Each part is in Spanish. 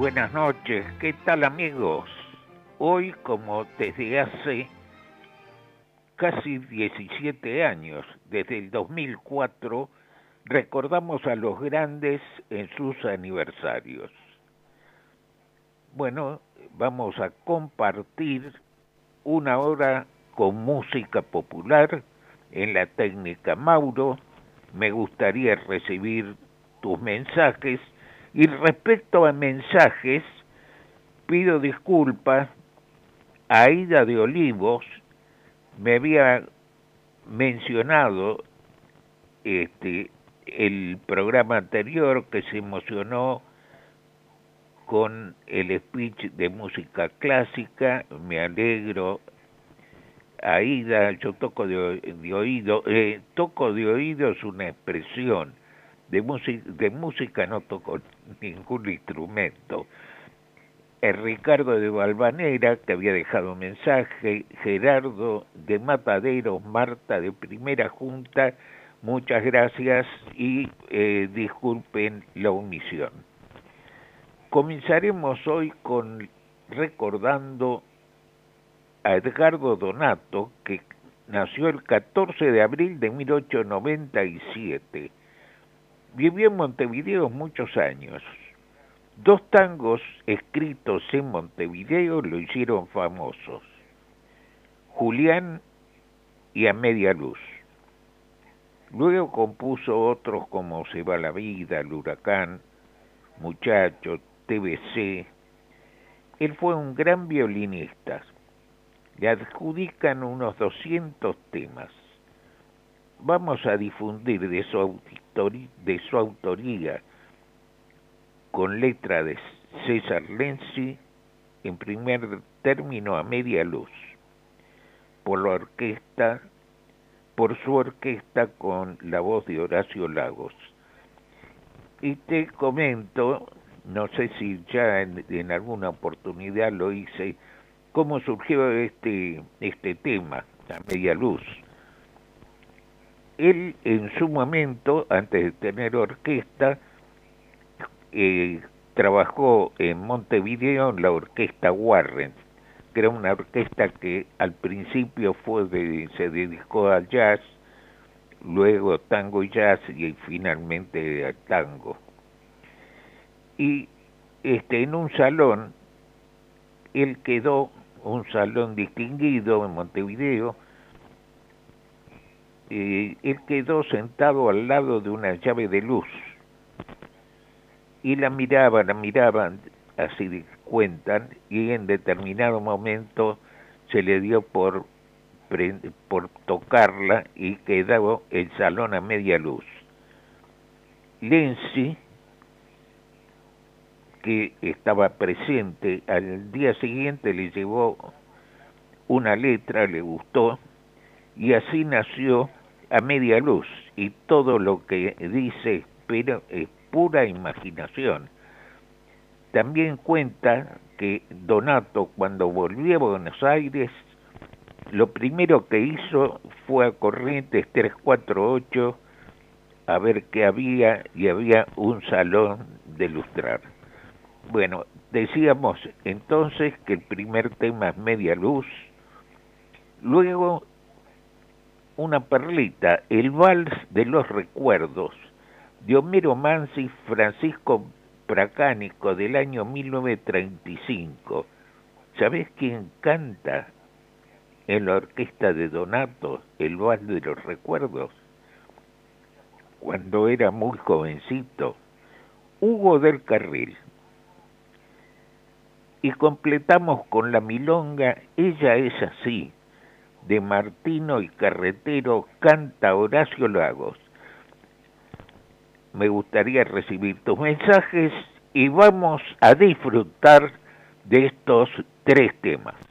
Buenas noches, ¿qué tal amigos? Hoy, como desde hace casi 17 años, desde el 2004, recordamos a los grandes en sus aniversarios. Bueno, vamos a compartir una hora con música popular en la técnica Mauro. Me gustaría recibir tus mensajes y respecto a mensajes, pido disculpas. A Aida de Olivos, me había mencionado este el programa anterior que se emocionó con el speech de música clásica, me alegro. Aida, yo toco de, de oído, eh, toco de oído es una expresión, de, de música no toco ningún instrumento. El Ricardo de Valvanera, que había dejado mensaje, Gerardo de Mataderos, Marta de Primera Junta, muchas gracias y eh, disculpen la omisión. Comenzaremos hoy con recordando a Edgardo Donato, que nació el 14 de abril de 1897 Vivió en Montevideo muchos años. Dos tangos escritos en Montevideo lo hicieron famosos. Julián y A Media Luz. Luego compuso otros como Se va la vida, El huracán, Muchacho, TBC. Él fue un gran violinista. Le adjudican unos 200 temas. Vamos a difundir de su de su autoría con letra de César Lenzi, en primer término a media luz, por la orquesta, por su orquesta con la voz de Horacio Lagos. Y te comento, no sé si ya en, alguna oportunidad lo hice, cómo surgió este, este tema, a media luz él en su momento, antes de tener orquesta, eh, trabajó en Montevideo en la orquesta Warren, que era una orquesta que al principio fue se dedicó al jazz, luego tango y jazz y finalmente al tango. Y este en un salón, él quedó, un salón distinguido en Montevideo, él quedó sentado al lado de una llave de luz y la miraba, la miraban, así cuentan, y en determinado momento se le dio por, por tocarla y quedó el salón a media luz. Lenzi, que estaba presente, al día siguiente le llevó una letra, le gustó, y así nació a media luz y todo lo que dice pero es pura imaginación. También cuenta que Donato cuando volvió a Buenos Aires lo primero que hizo fue a Corrientes 348 a ver qué había y había un salón de lustrar. Bueno, decíamos entonces que el primer tema es media luz, luego una perlita, el vals de los recuerdos de Homero Mansi Francisco Pracánico del año 1935. ¿Sabés quién canta en la orquesta de Donato el vals de los recuerdos? Cuando era muy jovencito, Hugo del Carril. Y completamos con la milonga Ella es así, de Martino y Carretero canta Horacio Lagos. me gustaría recibir tus mensajes y vamos a disfrutar de estos tres temas.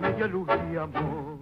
Se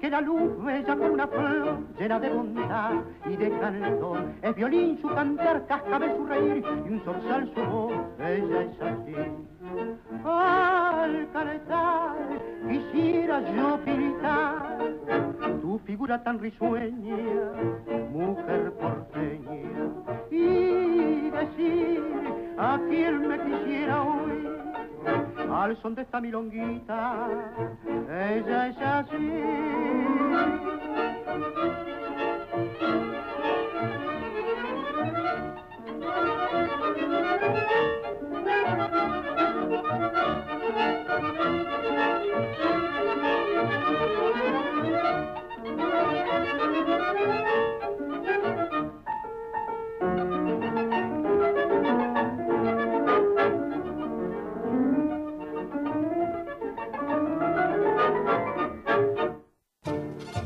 que la luz bella como una flor llena de bondad y de cantor. Es violín su cantar, cascabel su reír y un zorzal su voz, ella es así. Al calentar quisiera yo pintar tu figura tan risueña, mujer porteña, y decir a quien me quisiera hoy al son de esta milonguita, ella es así.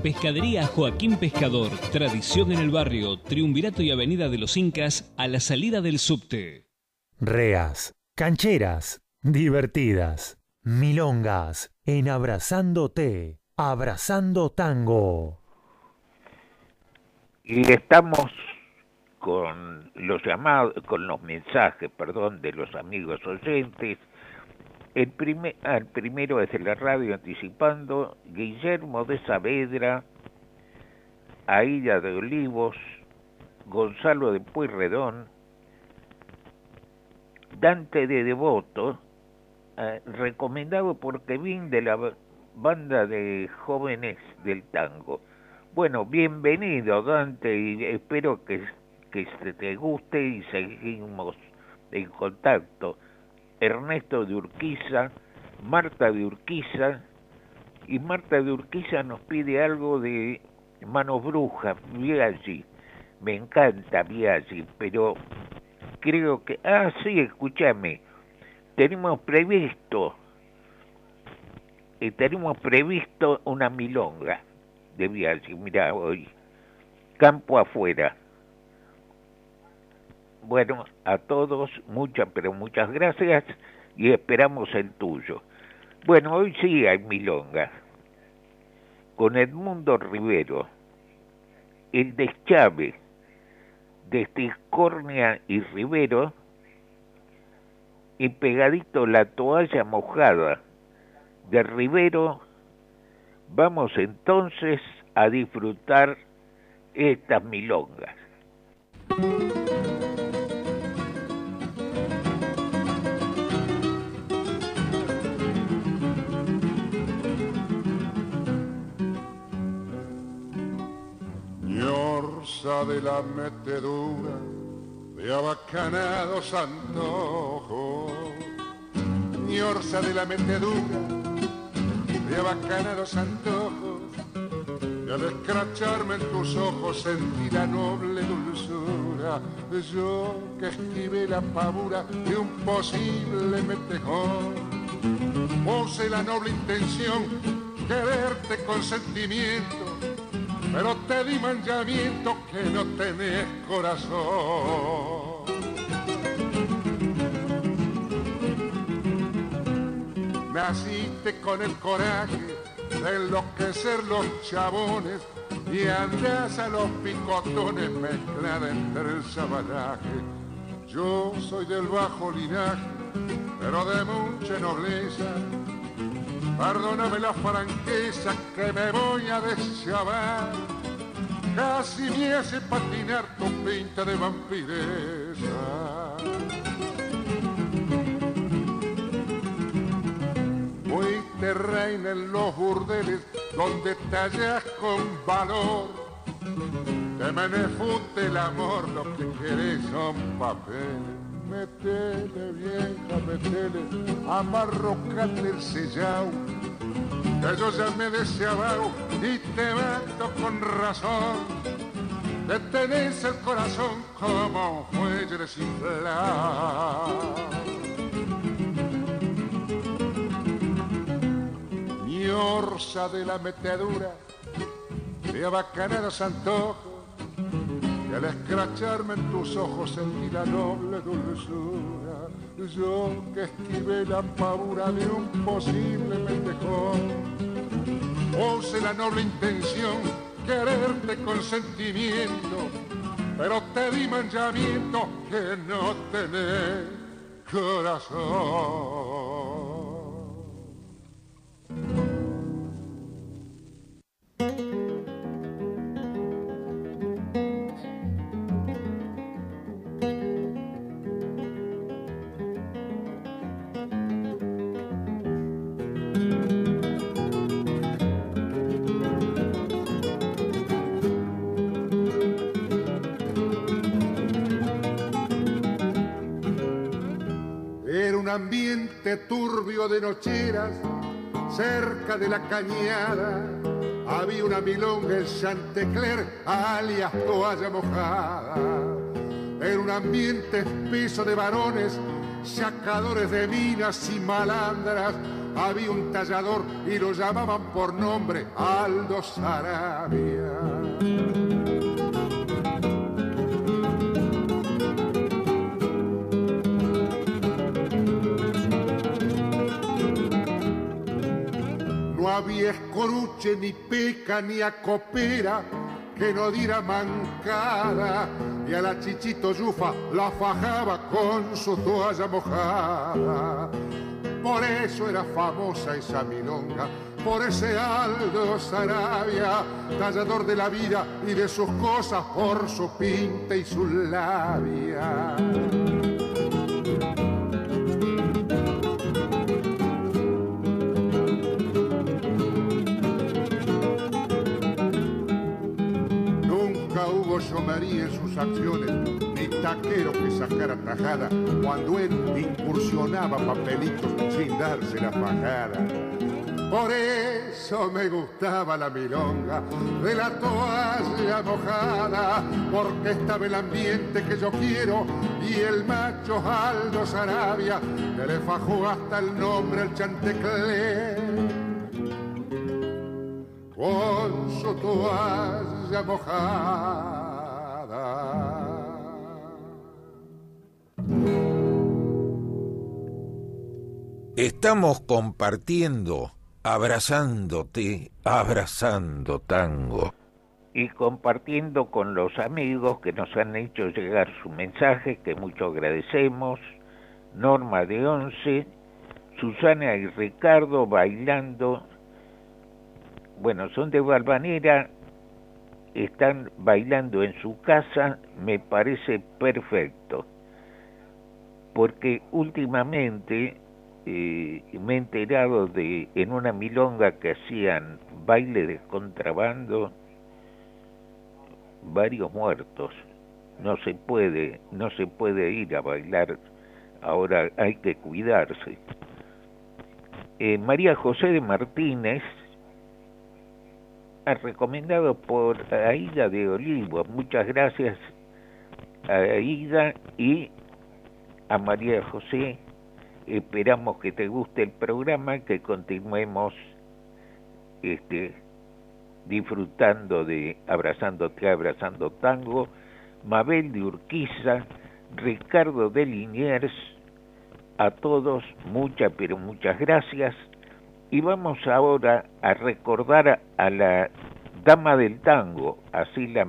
Pescadería Joaquín Pescador, tradición en el barrio, Triunvirato y Avenida de los Incas, a la salida del subte. Reas, cancheras, divertidas, milongas, en Abrazándote, Abrazando Tango. Y estamos con los llamados, con los mensajes, perdón, de los amigos oyentes el, el primero es la radio anticipando Guillermo de Saavedra, Aida de Olivos, Gonzalo de Pueyrredón, Dante de Devoto, eh, recomendado por Kevin de la banda de jóvenes del tango. Bueno, bienvenido Dante y espero que, que te guste y seguimos en contacto. Ernesto de Urquiza, Marta de Urquiza, y Marta de Urquiza nos pide algo de Manos Brujas, Biaggi. Me encanta Biaggi, pero creo que... Ah, sí, escúchame. Tenemos previsto, eh, tenemos previsto una milonga de Biaggi, mira hoy, campo afuera. Bueno, a todos muchas, pero muchas gracias y esperamos el tuyo. Bueno, hoy sí hay milonga. Con Edmundo Rivero, el deschave de Tiscornia y Rivero y pegadito la toalla mojada de Rivero, vamos entonces a disfrutar estas milongas. De la metedura de abacanados antojos. Ñorza de la metedura de abacanados antojos. Y al escracharme en tus ojos sentí la noble dulzura. Yo que esquivé la pavura de un posible metejón. Pose la noble intención quererte con sentimiento pero te di manchamiento que no tenés corazón. Naciste con el coraje de enloquecer los chabones y andás a los picotones mezclada entre el sabanaje. Yo soy del bajo linaje, pero de mucha nobleza Perdóname la franqueza que me voy a deschavar. Casi me hace patinar tu pinta de vampiresa. Fuiste reina en los burdeles donde tallas con valor. Te menefute el amor, lo que querés son papeles metele vieja, metele, amarrocate el sellao, que yo ya me deseaba y te mato con razón, que tenés el corazón como fuelle Mi orsa de la metedura, de abacanados antojos, y al escracharme en tus ojos sentí la noble dulzura. Yo que esquivé la pavura de un posible mendejón. pose la noble intención, quererte con sentimiento, pero te di manchamiento que no tenés corazón. Ambiente turbio de nocheras, cerca de la cañada, había una milonga en Chantecler, alias toalla mojada. Era un ambiente espeso de varones, sacadores de minas y malandras. Había un tallador y lo llamaban por nombre Aldo Sarabia. Había escoruche, ni peca, ni acopera que no diera mancada y a la chichito yufa la fajaba con su toalla mojada. Por eso era famosa esa milonga, por ese Aldo Sarabia, tallador de la vida y de sus cosas, por su pinta y su labia. María en sus acciones, ni taquero que sacara tajada cuando él incursionaba papelitos sin darse la fajada. Por eso me gustaba la milonga de la toalla mojada, porque estaba el ambiente que yo quiero y el macho Aldo Sarabia que le fajó hasta el nombre al chantecler. Con su toalla mojada. Estamos compartiendo, abrazándote, abrazando tango. Y compartiendo con los amigos que nos han hecho llegar su mensaje, que mucho agradecemos. Norma de Once, Susana y Ricardo bailando. Bueno, son de Valvanera, están bailando en su casa, me parece perfecto. Porque últimamente eh, me he enterado de en una milonga que hacían baile de contrabando varios muertos no se puede no se puede ir a bailar ahora hay que cuidarse eh, María José de Martínez recomendado por Aida de Olivo. Muchas gracias a Aida y a María José. Esperamos que te guste el programa, que continuemos este, disfrutando de Abrazándote, Abrazando Tango, Mabel de Urquiza, Ricardo de Liniers, a todos muchas, pero muchas gracias. Y vamos ahora a recordar a la Dama del Tango, así la,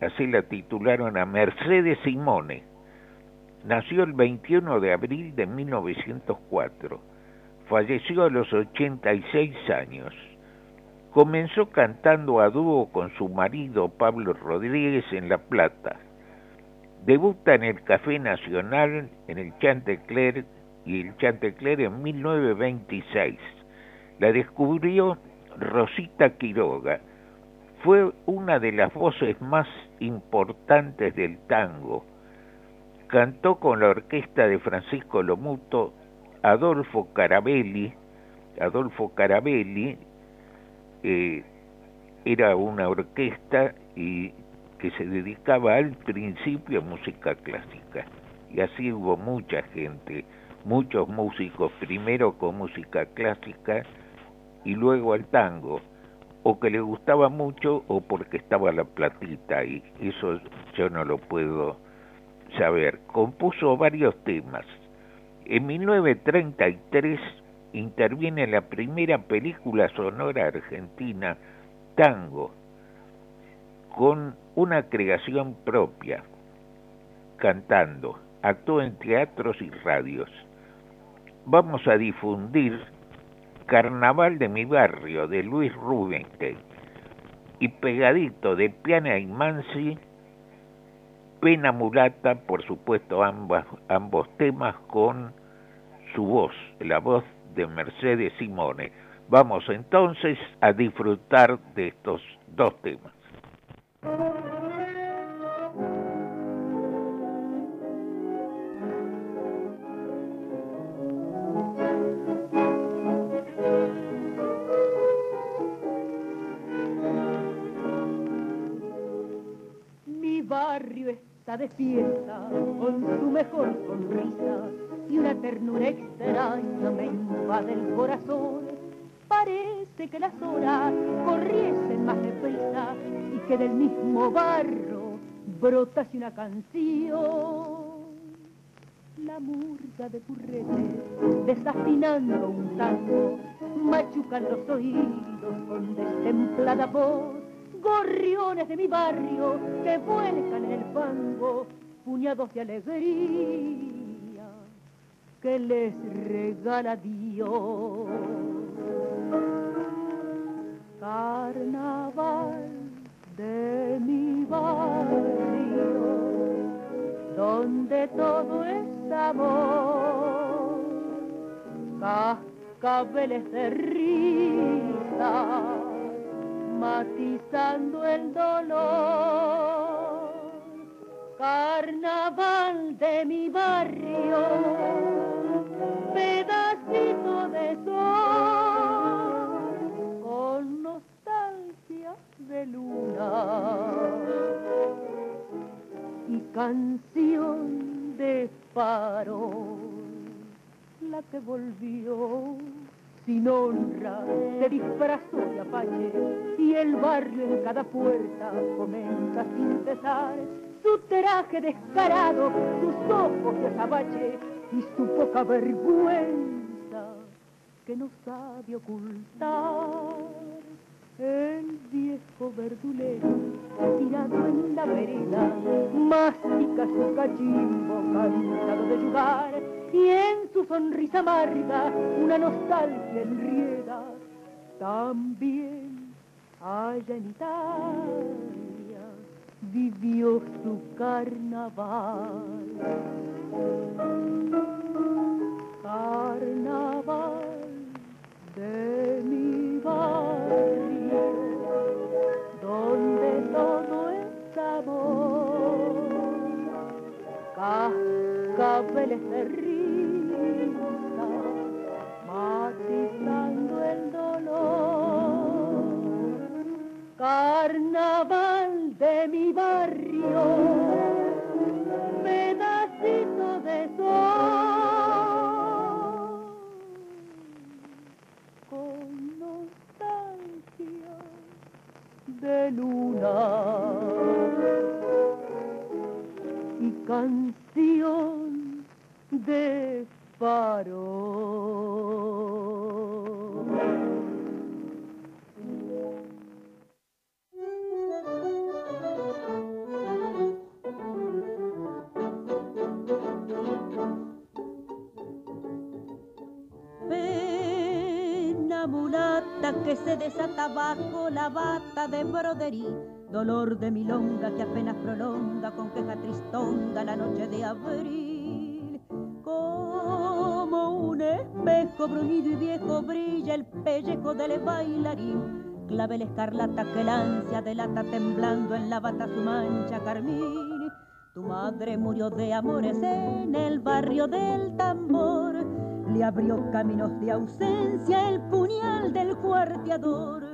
así la titularon a Mercedes Simone Nació el 21 de abril de 1904. Falleció a los 86 años. Comenzó cantando a dúo con su marido Pablo Rodríguez en La Plata. Debuta en el Café Nacional, en el Chantecler y el Chantecler en 1926. La descubrió Rosita Quiroga. Fue una de las voces más importantes del tango cantó con la orquesta de Francisco Lomuto Adolfo Carabelli. Adolfo Carabelli eh, era una orquesta y que se dedicaba al principio a música clásica. Y así hubo mucha gente, muchos músicos, primero con música clásica y luego al tango, o que le gustaba mucho o porque estaba la platita y eso yo no lo puedo saber, compuso varios temas. En 1933 interviene en la primera película sonora argentina, Tango, con una creación propia, cantando, actuó en teatros y radios. Vamos a difundir Carnaval de mi barrio de Luis Rubinstein y pegadito de Piana y Mansi, Pena Mulata, por supuesto ambos temas con su voz, la voz de Mercedes Simone. Vamos entonces a disfrutar de estos dos temas. Está fiesta con su mejor sonrisa y una ternura extraña me invade el corazón. Parece que las horas corriesen más deprisa y que del mismo barro brotase una canción. La murga de currete desafinando un tango machucan los oídos con destemplada voz. Gorriones de mi barrio que vuelcan en el fango, puñados de alegría que les regala Dios. Carnaval de mi barrio, donde todo es amor, cascabeles de risa, matizando el dolor. Carnaval de mi barrio, pedacito de sol, con nostalgia de luna. Y canción de farol, la que volvió sin honra, se disfrazó de apache y el barrio en cada puerta comenta sin cesar su traje descarado, sus ojos de azabache y su poca vergüenza que no sabe ocultar. El viejo verdulero, tirado en la vereda, mastica su cachimbo cansado de jugar, y en su sonrisa amarga una nostalgia enrieda. También allá en Italia vivió su carnaval. Carnaval de mi barrio, donde todo es amor, cascabeles de matizando el dolor. Carnaval de mi barrio, pedacito de sol con de luna y canción de faro. Desata bajo la bata de broderí, dolor de milonga que apenas prolonga con queja tristonga la noche de abril. Como un espejo bruñido y viejo brilla el pellejo del bailarín, clavel escarlata que la ansia delata temblando en la bata su mancha carmín. Tu madre murió de amores en el barrio del tambor. Abrió caminos de ausencia el puñal del cuarteador.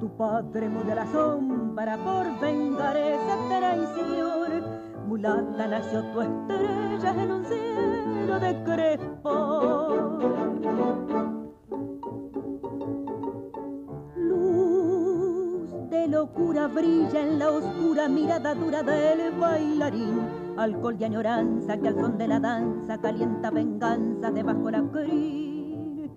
Tu padre a la sombra por vengar esa traición. Mulata nació tu estrella en un cielo de crespo. Luz de locura brilla en la oscura mirada dura del bailarín. Alcohol y añoranza que al son de la danza calienta venganza debajo la crin.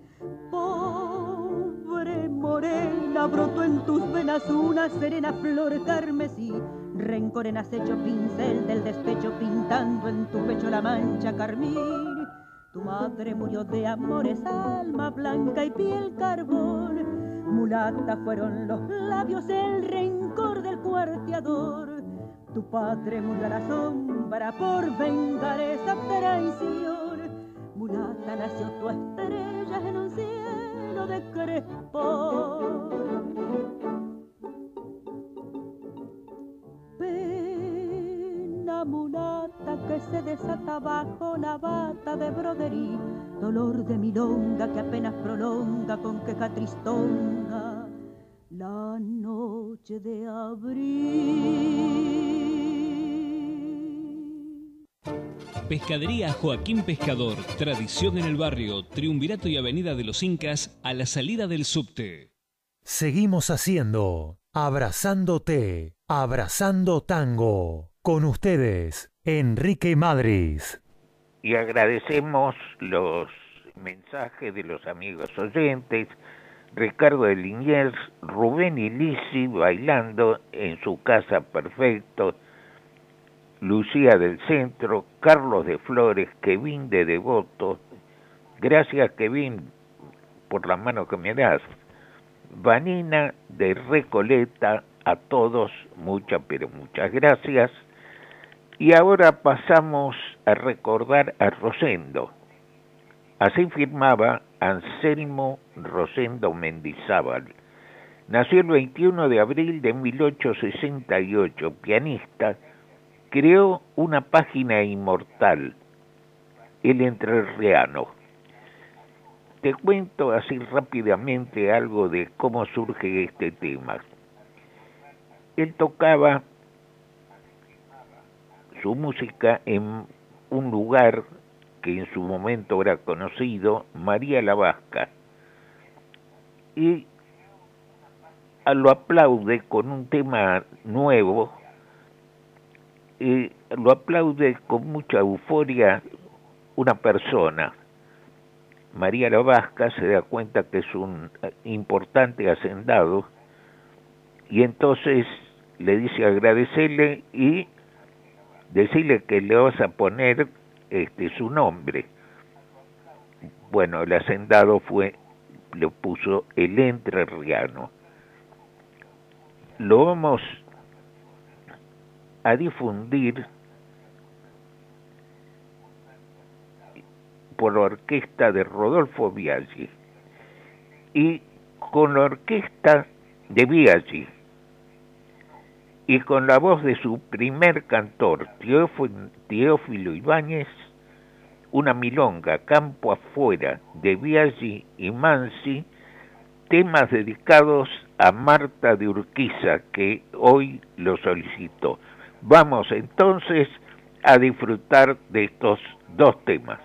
noche morena brotó en tus venas una serena flor carmesí. Rencor en acecho pincel del despecho pintando en tu pecho la mancha carmín. Tu madre murió de amores, alma blanca y piel carbón. Mulata fueron los labios, el rencor del cuarteador. Tu padre murió a la sombra por vengar esa traición. Mulata nació tu estrella en un cielo de crespón. Pena mulata que se desata bajo la bata de broderí, dolor de milonga que apenas prolonga con queja tristonga la noche de abril. Pescadería Joaquín Pescador, tradición en el barrio, Triunvirato y Avenida de los Incas, a la salida del subte. Seguimos haciendo Abrazándote, Abrazando Tango. Con ustedes, Enrique Madris. Y agradecemos los mensajes de los amigos oyentes. Ricardo de Liniers, Rubén y Lisi bailando en su casa perfecto Lucía del Centro, Carlos de Flores, Kevin de Devoto, gracias Kevin por la mano que me das, Vanina de Recoleta, a todos muchas pero muchas gracias. Y ahora pasamos a recordar a Rosendo. Así firmaba Anselmo Rosendo Mendizábal. Nació el 21 de abril de 1868, pianista, creó una página inmortal, El Entrerriano. Te cuento así rápidamente algo de cómo surge este tema. Él tocaba su música en un lugar que en su momento era conocido, María la Vasca, y lo aplaude con un tema nuevo y lo aplaude con mucha euforia una persona. María la Vasca se da cuenta que es un importante hacendado y entonces le dice agradecerle y decirle que le vas a poner este su nombre. Bueno, el hacendado fue, le puso el entrerriano. Lo vamos a difundir por la orquesta de Rodolfo Biaggi y con la orquesta de Biaggi y con la voz de su primer cantor, Teófilo Ibáñez, una milonga campo afuera de Biaggi y Mansi, temas dedicados a Marta de Urquiza, que hoy lo solicitó. Vamos entonces a disfrutar de estos dos temas.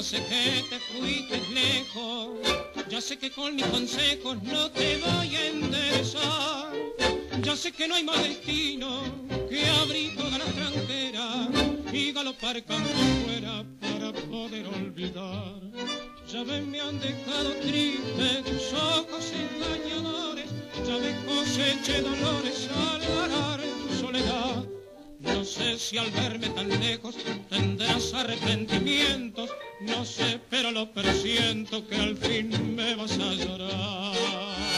Ya sé que te fuiste lejos, ya sé que con mis consejos no te voy a enderezar, ya sé que no hay más destino que abrir toda la tranquera y galopar campo fuera para poder olvidar. Ya ves, me han dejado triste tus ojos engañadores, ya ves coseché dolores si al verme tan lejos tendrás arrepentimientos, no sé, pero lo presiento que al fin me vas a llorar.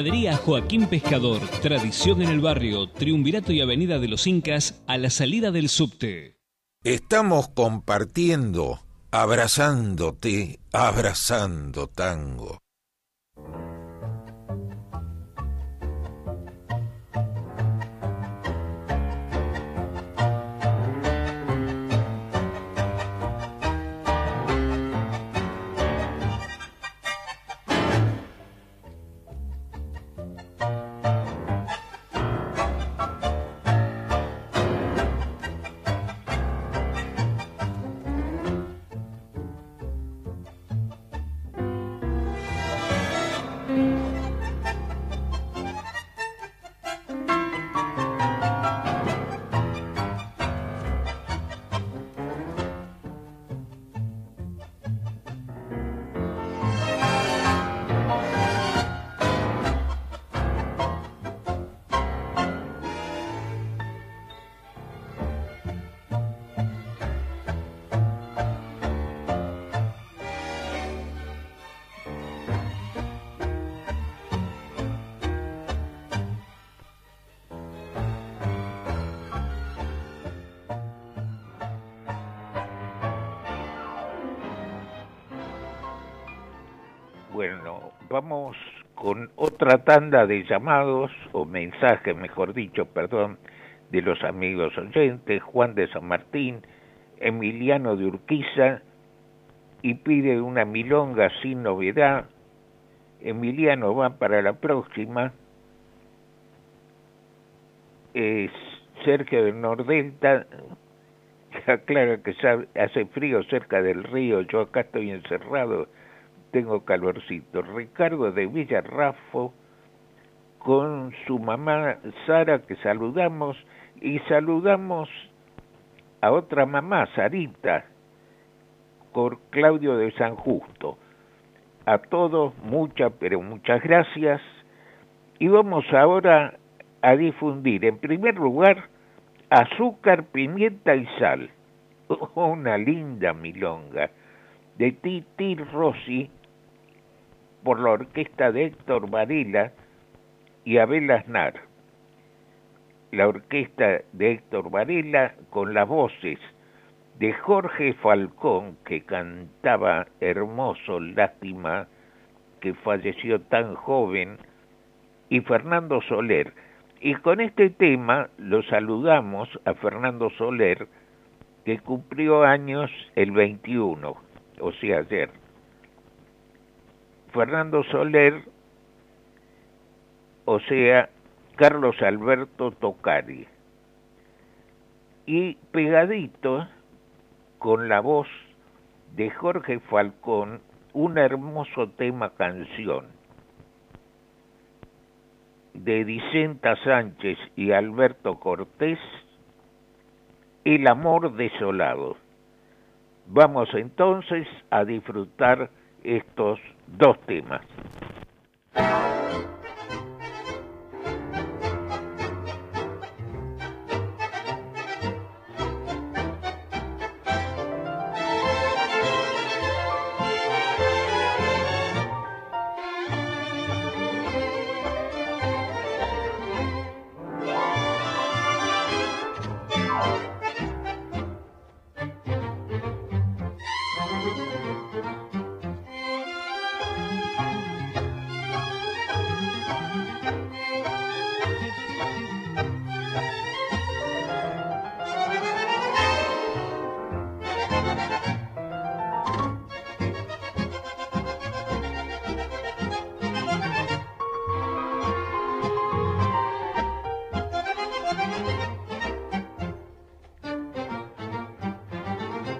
Pescadería Joaquín Pescador, tradición en el barrio, Triunvirato y Avenida de los Incas, a la salida del subte. Estamos compartiendo, abrazándote, abrazando tango. Vamos con otra tanda de llamados o mensajes, mejor dicho, perdón, de los amigos oyentes, Juan de San Martín, Emiliano de Urquiza, y pide una milonga sin novedad. Emiliano va para la próxima. Es Sergio del Nordelta, aclara que hace frío cerca del río, yo acá estoy encerrado tengo calorcito. Ricardo de Villarrafo con su mamá Sara que saludamos y saludamos a otra mamá, Sarita, por Claudio de San Justo. A todos muchas, pero muchas gracias. Y vamos ahora a difundir, en primer lugar, azúcar, pimienta y sal. Una linda milonga de Titi Rossi por la orquesta de Héctor Varela y Abel Aznar. La orquesta de Héctor Varela con las voces de Jorge Falcón, que cantaba hermoso, lástima que falleció tan joven, y Fernando Soler. Y con este tema lo saludamos a Fernando Soler, que cumplió años el 21. o sea, ayer. Fernando Soler, o sea, Carlos Alberto Tocari. Y pegadito, con la voz de Jorge Falcón, un hermoso tema canción de Vicenta Sánchez y Alberto Cortés, El amor desolado. Vamos entonces a disfrutar estos dos temas.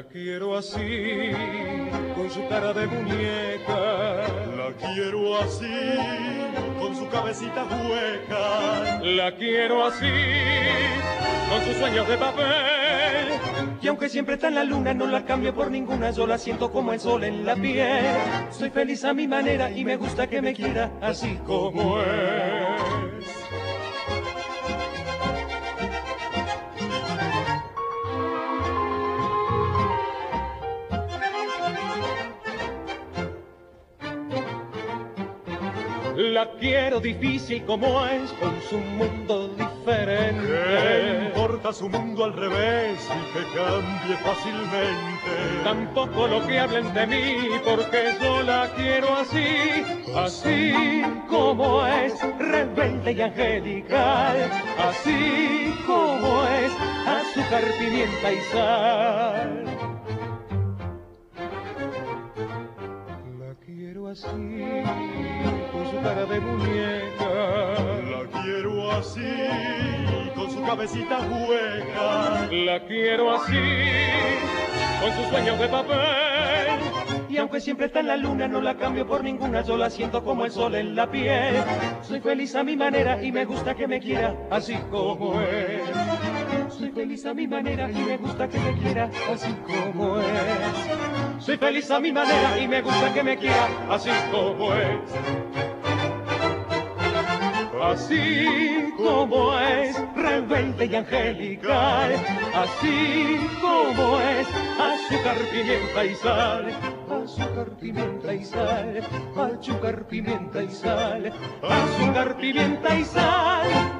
La quiero así, con su cara de muñeca. La quiero así, con su cabecita hueca. La quiero así, con sus sueños de papel. Y aunque siempre está en la luna, no la cambio por ninguna. Yo la siento como el sol en la piel. Soy feliz a mi manera y me gusta que me quiera así como es. La quiero difícil como es, con su mundo diferente. ¿Qué importa su mundo al revés y que cambie fácilmente? Tampoco lo que hablen de mí, porque yo la quiero así, así como es, rebelde y angelical. Así como es, azúcar, pimienta y sal. La quiero así cara de muñeca. La quiero así, con su cabecita hueca. La quiero así, con sus sueños de papel. Y aunque siempre está en la luna, no la cambio por ninguna. Yo la siento como el sol en la piel. Soy feliz a mi manera y me gusta que me quiera así como es. Soy feliz a mi manera y me gusta que me quiera así como es. Soy feliz a mi manera y me gusta que me quiera así como es. Así como es, rebelde y angelical, así como es, azúcar, pimienta y sal, azúcar, pimienta y sal, azúcar, pimienta y sal, azúcar, pimienta y sal.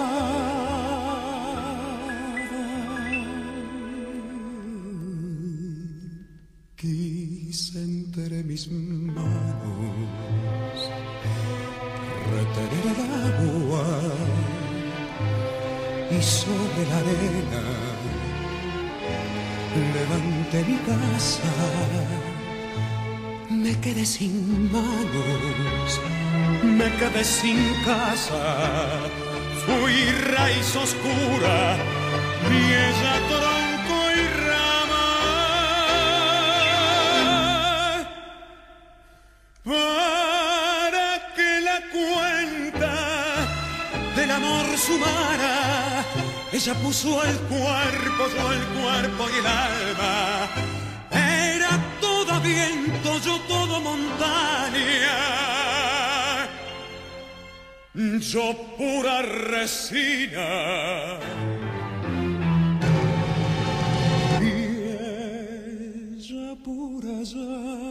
Quise entre mis manos retener el agua y sobre la arena levanté mi casa. Me quedé sin manos, me quedé sin casa, fui raíz oscura, ella tronco y ella puso el cuerpo, yo el cuerpo y el alma toda viento, yo todo montaña. Yo pura resina. Y ella pura llama.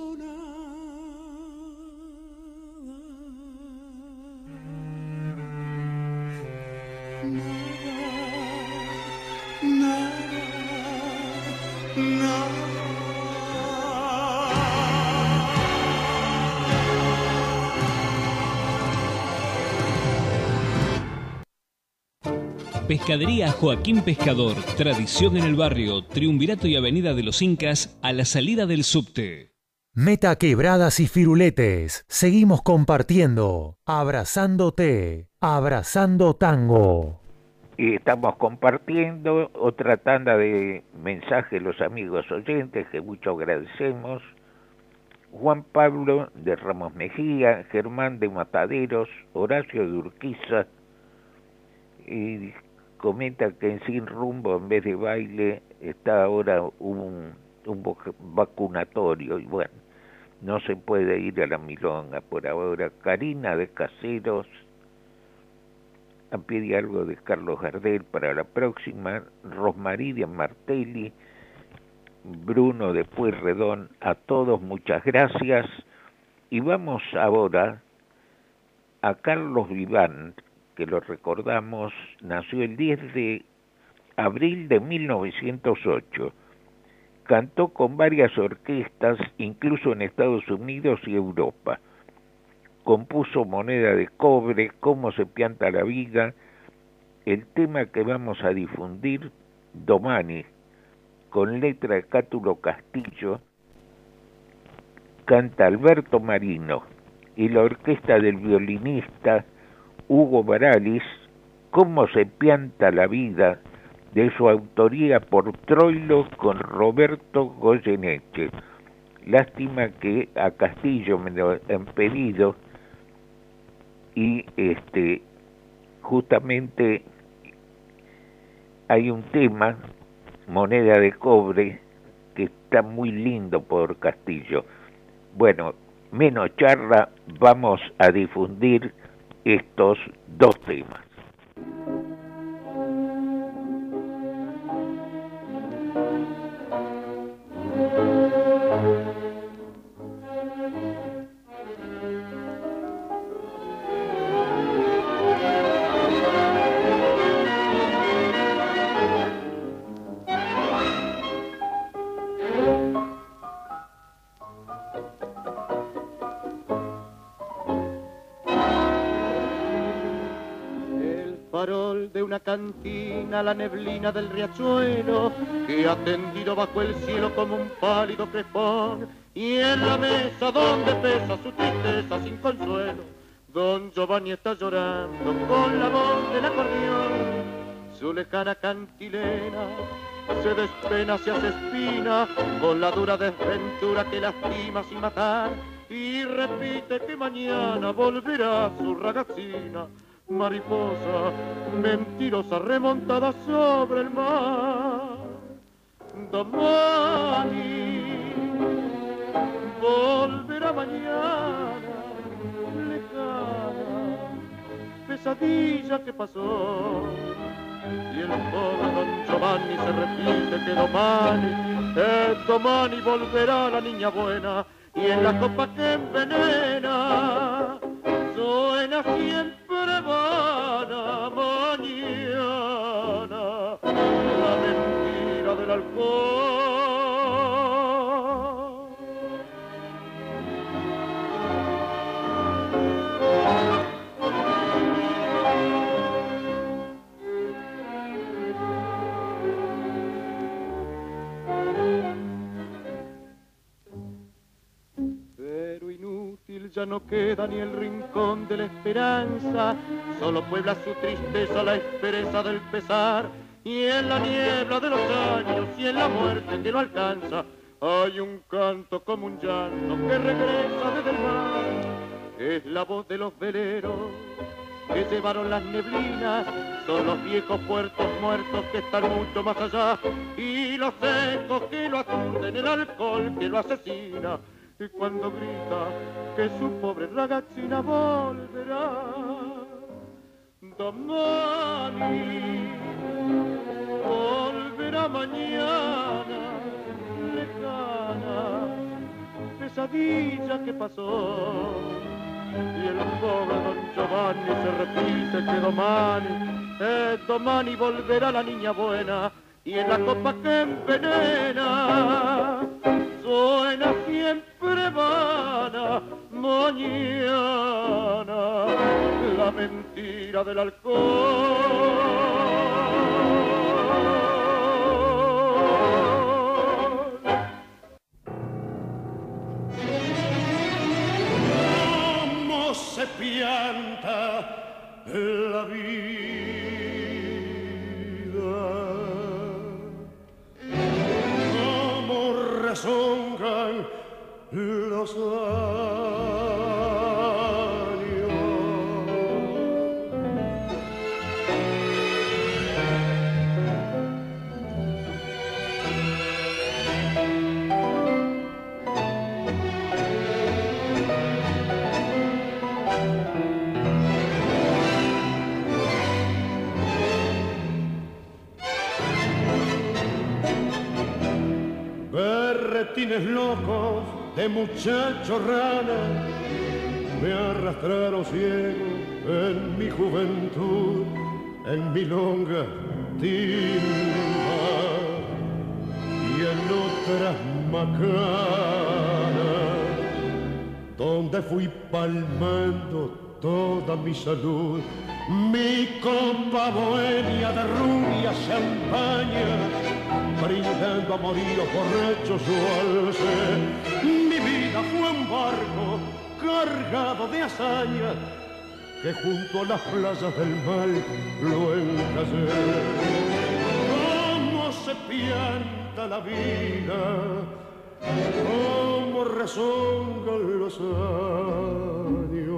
Pescadería Joaquín Pescador, tradición en el barrio, Triunvirato y Avenida de los Incas, a la salida del subte. Meta quebradas y firuletes, seguimos compartiendo, abrazándote, abrazando tango. Y estamos compartiendo otra tanda de mensajes los amigos oyentes que mucho agradecemos. Juan Pablo de Ramos Mejía, Germán de Mataderos, Horacio de Urquiza, y comenta que en Sin Rumbo, en vez de baile, está ahora un, un vacunatorio. Y bueno, no se puede ir a la milonga por ahora. Karina de Caseros pide algo de Carlos Gardel para la próxima. Rosmarie Martelli, Bruno de Pueyrredón, a todos muchas gracias. Y vamos ahora a Carlos Viván, que lo recordamos, nació el 10 de abril de 1908. Cantó con varias orquestas, incluso en Estados Unidos y Europa. Compuso Moneda de Cobre, Cómo se pianta la vida, el tema que vamos a difundir, Domani, con letra de Cátulo Castillo, canta Alberto Marino y la orquesta del violinista Hugo Baralis, Cómo se pianta la vida, de su autoría por Troilo con Roberto Goyeneche. Lástima que a Castillo me lo han pedido y este justamente hay un tema, moneda de cobre, que está muy lindo por Castillo. Bueno, menos charla, vamos a difundir estos dos temas. Una cantina la neblina del riachuelo que ha tendido bajo el cielo como un pálido crespón y en la mesa donde pesa su tristeza sin consuelo don Giovanni está llorando con la voz del acordeón. Su lejana cantilena se despena, se hace espina con la dura desventura que lastima sin matar. Y repite que mañana volverá su ragazzina mariposa mentirosa remontada sobre el mar. Domani volverá mañana, lejana, pesadilla que pasó. Y el pobre don Giovanni se repite que domani, que domani volverá la niña buena y en la copa que envenena suena siempre vana ya no queda ni el rincón de la esperanza, solo puebla su tristeza la esperanza del pesar, y en la niebla de los años y en la muerte que no alcanza, hay un canto como un llanto que regresa desde el mar, es la voz de los veleros que llevaron las neblinas, son los viejos puertos muertos que están mucho más allá, y los ecos que lo aturden, el alcohol que lo asesina, y cuando grita que su pobre ragazzina volverá. Domani volverá mañana, lejana, pesadilla que pasó. Y el pobre don Giovanni se repite que domani, eh, domani volverá la niña buena, y en la copa que envenena suena siempre vana mañana la mentira del alcohol. cómo se pianta la vida, rezongan los Locos de muchacho rana me arrastraron ciego en mi juventud, en mi longa timba y en otras macanas, donde fui palmando toda mi salud, mi copa bohemia de rubia champaña, brindando a morir borrachos su alce. Mi vida fue un barco cargado de hazaña que junto a las playas del mal lo encallé. ¿Cómo se pianta la vida? ¿Cómo rezongan los años?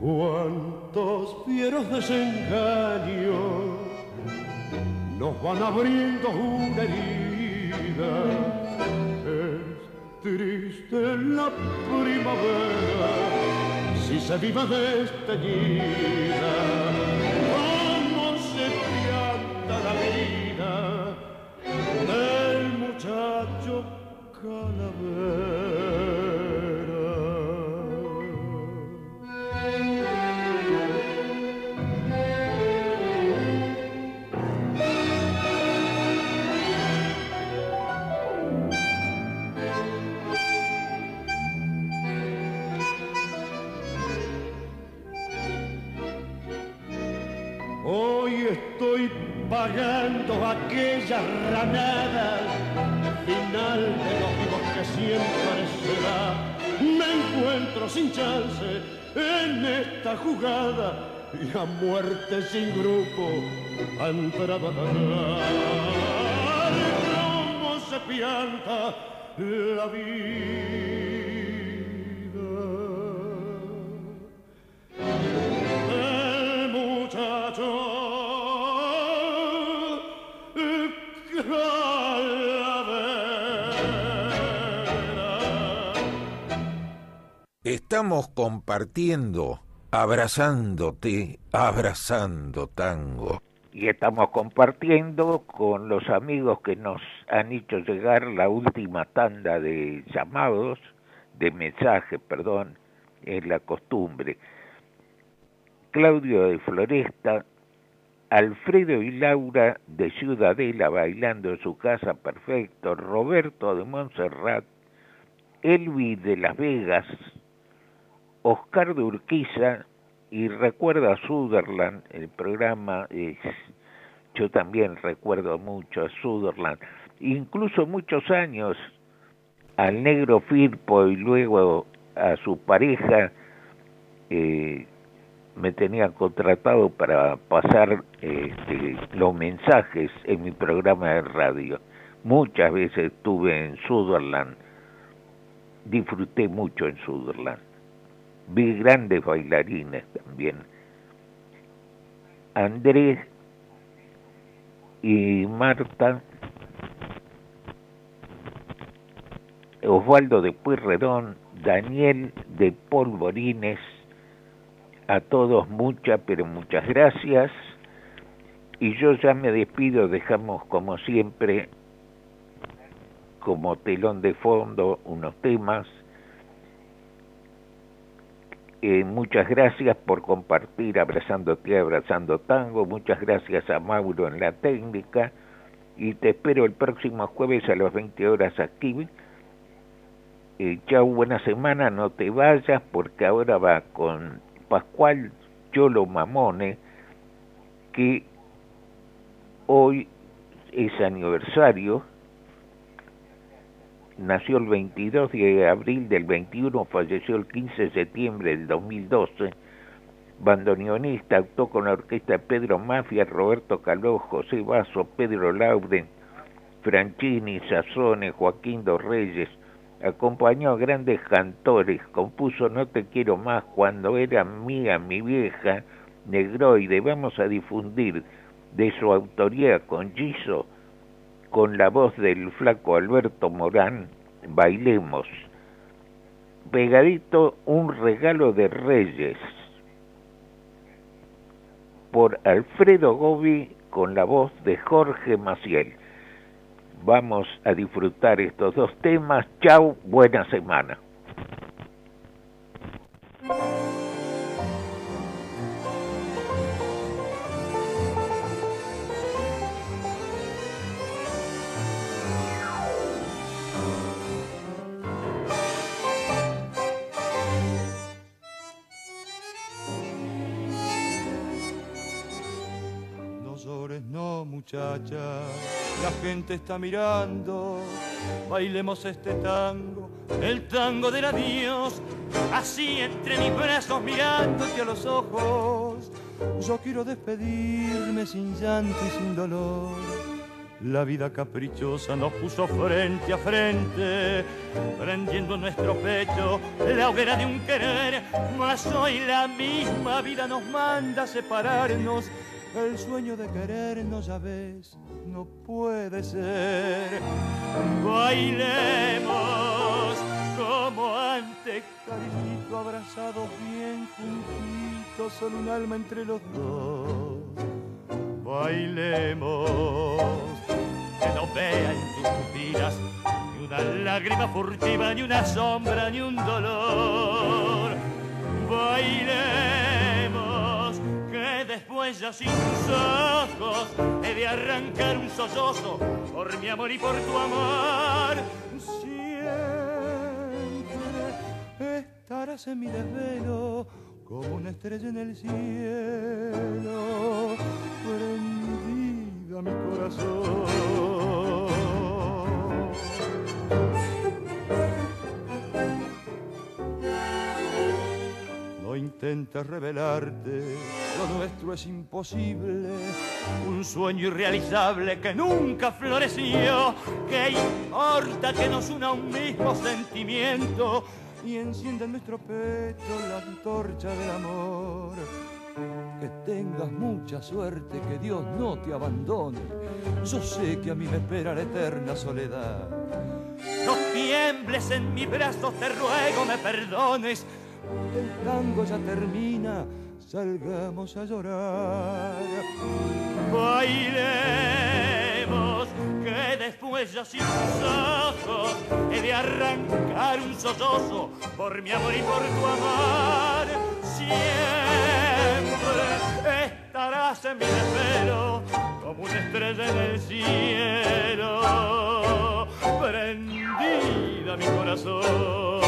¿Cuántos fieros desengaños nos van abriendo una herida? Es triste la primavera si se viva desteñida. ¿Cómo se pianta la vida del muchacho vagando aquella ranada, final de los que siempre será. Me encuentro sin chance en esta jugada y a muerte sin grupo han entrado a cómo se pianta la vida. Estamos compartiendo abrazándote, abrazando tango. Y estamos compartiendo con los amigos que nos han hecho llegar la última tanda de llamados, de mensajes, perdón, es la costumbre. Claudio de Floresta, Alfredo y Laura de Ciudadela bailando en su casa perfecto, Roberto de Montserrat, Elvi de Las Vegas, Oscar de Urquiza y recuerda a Sutherland, el programa es, yo también recuerdo mucho a Sutherland, incluso muchos años al negro Firpo y luego a su pareja eh, me tenía contratado para pasar este, los mensajes en mi programa de radio. Muchas veces estuve en Sutherland, disfruté mucho en Sutherland vi grandes bailarines también. Andrés y Marta, Osvaldo de Pueyrredón, Daniel de Polvorines, a todos muchas, pero muchas gracias. Y yo ya me despido, dejamos como siempre, como telón de fondo, unos temas eh, muchas gracias por compartir Abrazándote, Abrazando Tango. Muchas gracias a Mauro en la técnica. Y te espero el próximo jueves a las 20 horas aquí. Eh, chau, buena semana. No te vayas porque ahora va con Pascual Cholo Mamone, que hoy es aniversario nació el 22 de abril del 21, falleció el 15 de septiembre del 2012, bandoneonista, actuó con la orquesta Pedro Mafia, Roberto Caló, José Vaso, Pedro Lauren, Franchini, Sazone, Joaquín Dos Reyes, acompañó a grandes cantores, compuso No te quiero más cuando era mía mi vieja, Negroide, vamos a difundir de su autoría con Giso, con la voz del flaco Alberto Morán, bailemos. Pegadito un regalo de Reyes por Alfredo Gobi con la voz de Jorge Maciel. Vamos a disfrutar estos dos temas. Chau, buena semana. La gente está mirando, bailemos este tango, el tango del adiós, así entre mis brazos mirándote a los ojos. Yo quiero despedirme sin llanto y sin dolor. La vida caprichosa nos puso frente a frente, prendiendo en nuestro pecho la hoguera de un querer, mas hoy la misma vida nos manda separarnos el sueño de querernos, ya ves, no puede ser. Bailemos como antes, cariñito, abrazados bien juntitos, solo un alma entre los dos. Bailemos, que no vean tus pupilas ni una lágrima furtiva, ni una sombra, ni un dolor. Bailemos después ya sin ojos he de arrancar un sollozo por mi amor y por tu amor. Siempre estarás en mi desvelo como una estrella en el cielo, prendida mi corazón. Intentes revelarte, lo nuestro es imposible, un sueño irrealizable que nunca floreció. Que importa que nos una un mismo sentimiento y encienda en nuestro pecho la antorcha del amor? Que tengas mucha suerte, que Dios no te abandone. Yo sé que a mí me espera la eterna soledad. No tiembles en mis brazos, te ruego me perdones. El tango ya termina, salgamos a llorar. Bailemos, que después ya sin ojos he de arrancar un sollozo por mi amor y por tu amar. Siempre estarás en mi desvelo como una estrella en el cielo, prendida mi corazón.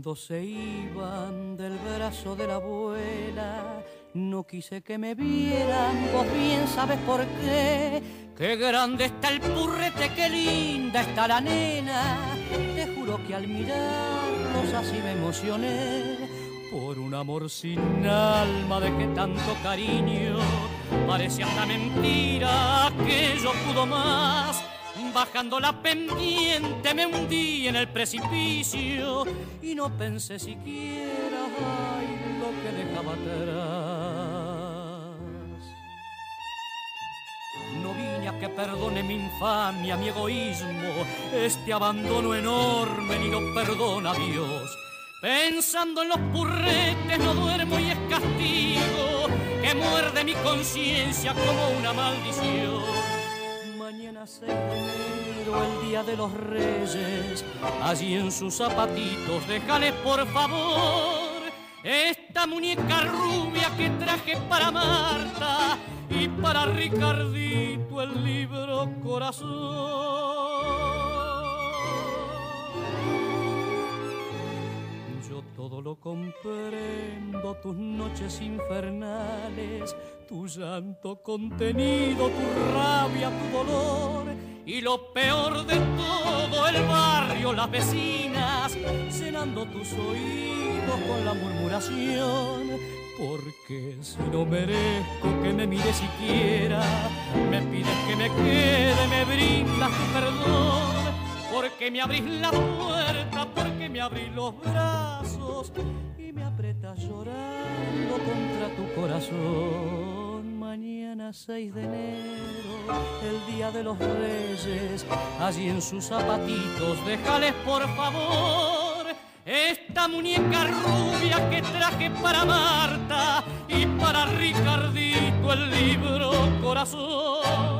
Cuando se iban del brazo de la abuela. No quise que me vieran, vos bien sabes por qué. Qué grande está el purrete, qué linda está la nena. Te juro que al mirarlos así me emocioné. Por un amor sin alma de que tanto cariño parece hasta mentira que yo pudo más. Bajando la pendiente me hundí en el precipicio y no pensé siquiera ay, lo que dejaba atrás. No vine a que perdone mi infamia, mi egoísmo, este abandono enorme ni lo perdona Dios. Pensando en los purretes no duermo y es castigo que muerde mi conciencia como una maldición. Mañana 6 de enero, el día de los reyes, allí en sus zapatitos, déjale por favor esta muñeca rubia que traje para Marta y para Ricardito el libro corazón. Todo lo comprendo, tus noches infernales, tu llanto contenido, tu rabia, tu dolor. Y lo peor de todo, el barrio, las vecinas, cenando tus oídos con la murmuración. Porque si no merezco que me mires siquiera, me pides que me quede, me brindas tu perdón. Porque me abrís la puerta, porque me abrís los brazos y me apretas llorando contra tu corazón. Mañana 6 de enero, el día de los reyes, allí en sus zapatitos, déjales por favor esta muñeca rubia que traje para Marta y para Ricardito el libro corazón.